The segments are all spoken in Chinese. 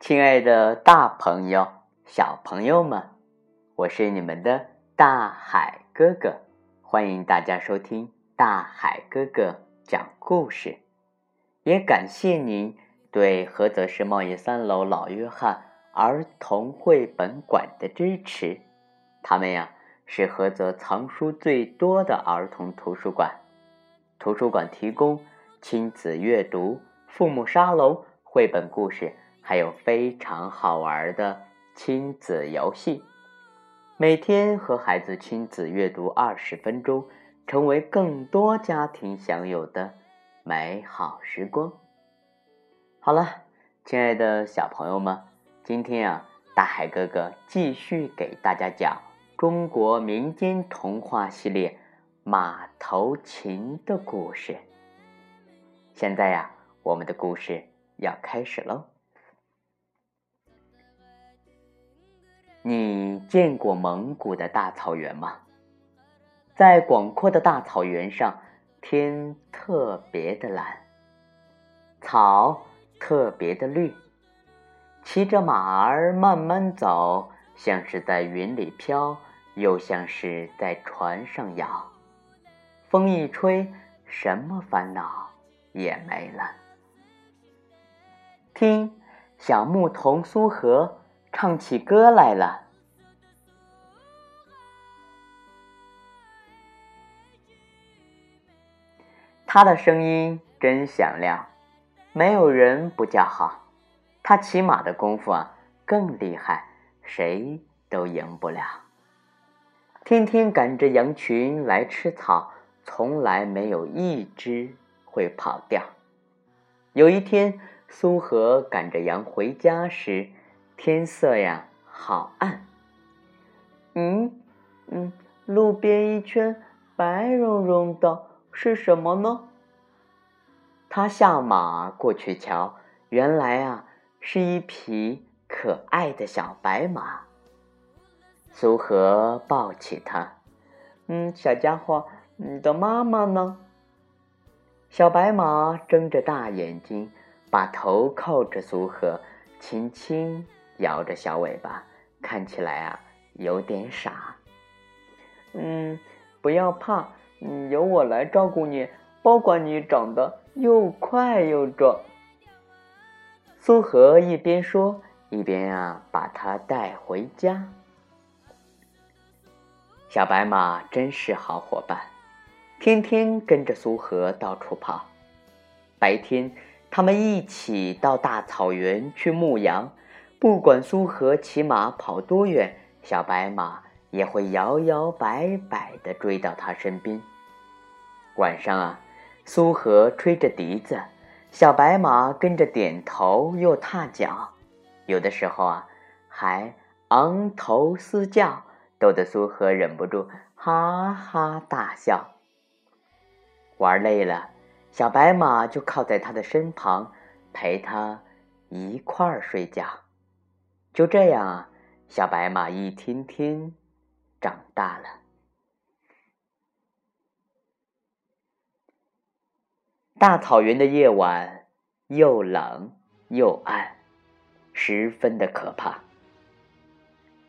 亲爱的大朋友、小朋友们，我是你们的大海哥哥，欢迎大家收听大海哥哥讲故事。也感谢您对菏泽市贸易三楼老约翰儿童绘本馆的支持。他们呀是菏泽藏书最多的儿童图书馆。图书馆提供亲子阅读、父母沙龙、绘本故事，还有非常好玩的亲子游戏。每天和孩子亲子阅读二十分钟，成为更多家庭享有的。美好时光。好了，亲爱的小朋友们，今天啊，大海哥哥继续给大家讲中国民间童话系列《马头琴》的故事。现在呀，我们的故事要开始喽。你见过蒙古的大草原吗？在广阔的大草原上。天特别的蓝，草特别的绿，骑着马儿慢慢走，像是在云里飘，又像是在船上摇。风一吹，什么烦恼也没了。听，小牧童苏和唱起歌来了。他的声音真响亮，没有人不叫好。他骑马的功夫啊更厉害，谁都赢不了。天天赶着羊群来吃草，从来没有一只会跑掉。有一天，苏和赶着羊回家时，天色呀好暗。嗯嗯，路边一圈白茸茸的。是什么呢？他下马过去瞧，原来啊是一匹可爱的小白马。苏和抱起它，嗯，小家伙，你的妈妈呢？小白马睁着大眼睛，把头靠着苏和，轻轻摇着小尾巴，看起来啊有点傻。嗯，不要怕。嗯，由我来照顾你，保管你长得又快又壮。苏和一边说，一边啊把它带回家。小白马真是好伙伴，天天跟着苏和到处跑。白天，他们一起到大草原去牧羊，不管苏和骑马跑多远，小白马。也会摇摇摆摆地追到他身边。晚上啊，苏和吹着笛子，小白马跟着点头又踏脚，有的时候啊，还昂头嘶叫，逗得苏和忍不住哈哈大笑。玩累了，小白马就靠在他的身旁，陪他一块儿睡觉。就这样啊，小白马一天天。长大了。大草原的夜晚又冷又暗，十分的可怕。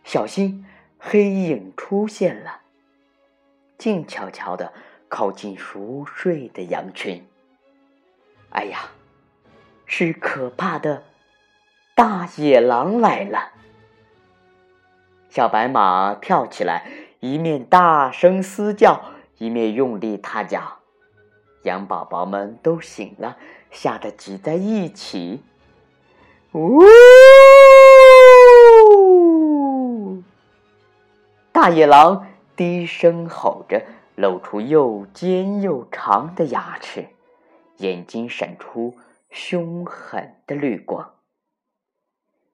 小心，黑影出现了，静悄悄的靠近熟睡的羊群。哎呀，是可怕的大野狼来了！小白马跳起来，一面大声嘶叫，一面用力踏脚。羊宝宝们都醒了，吓得挤在一起。呜！大野狼低声吼着，露出又尖又长的牙齿，眼睛闪出凶狠的绿光，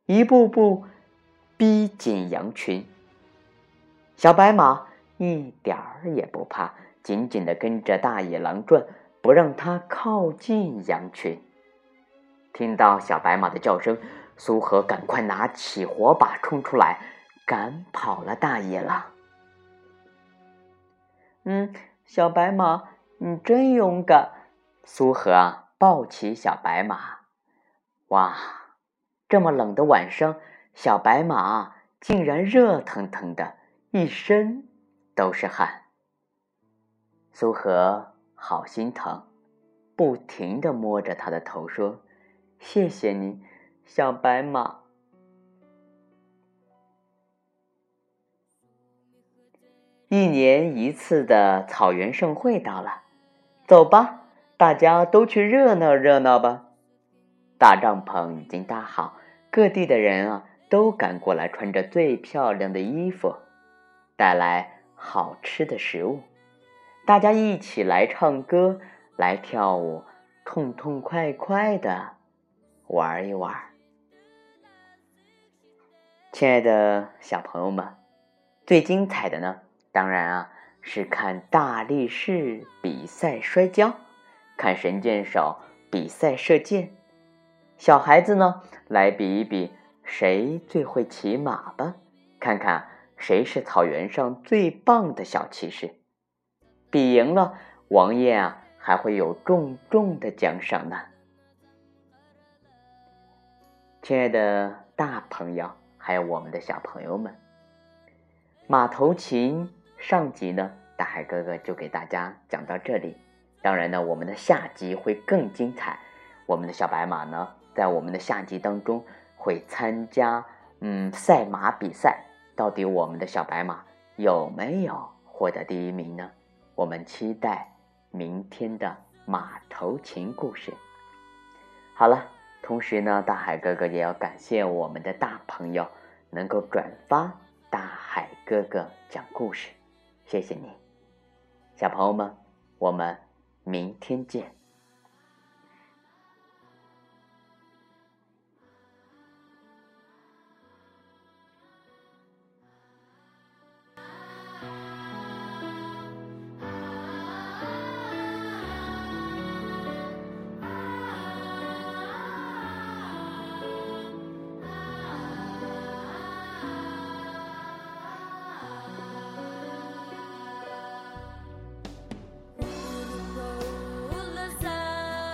一步步。逼近羊群，小白马一点儿也不怕，紧紧的跟着大野狼转，不让它靠近羊群。听到小白马的叫声，苏和赶快拿起火把冲出来，赶跑了大野狼。嗯，小白马，你真勇敢！苏和抱起小白马，哇！这么冷的晚上，小白马竟然热腾腾的，一身都是汗。苏荷好心疼，不停的摸着他的头说：“谢谢你，小白马。”一年一次的草原盛会到了，走吧，大家都去热闹热闹吧。大帐篷已经搭好，各地的人啊都赶过来，穿着最漂亮的衣服，带来好吃的食物。大家一起来唱歌，来跳舞，痛痛快快的玩一玩。亲爱的小朋友们，最精彩的呢，当然啊是看大力士比赛摔跤，看神箭手比赛射箭。小孩子呢，来比一比谁最会骑马吧，看看谁是草原上最棒的小骑士。比赢了，王爷啊还会有重重的奖赏呢。亲爱的大朋友，还有我们的小朋友们，马头琴上集呢，大海哥哥就给大家讲到这里。当然呢，我们的下集会更精彩。我们的小白马呢，在我们的下集当中会参加嗯赛马比赛，到底我们的小白马有没有获得第一名呢？我们期待明天的马头琴故事。好了，同时呢，大海哥哥也要感谢我们的大朋友能够转发大海哥哥讲故事，谢谢你，小朋友们，我们明天见。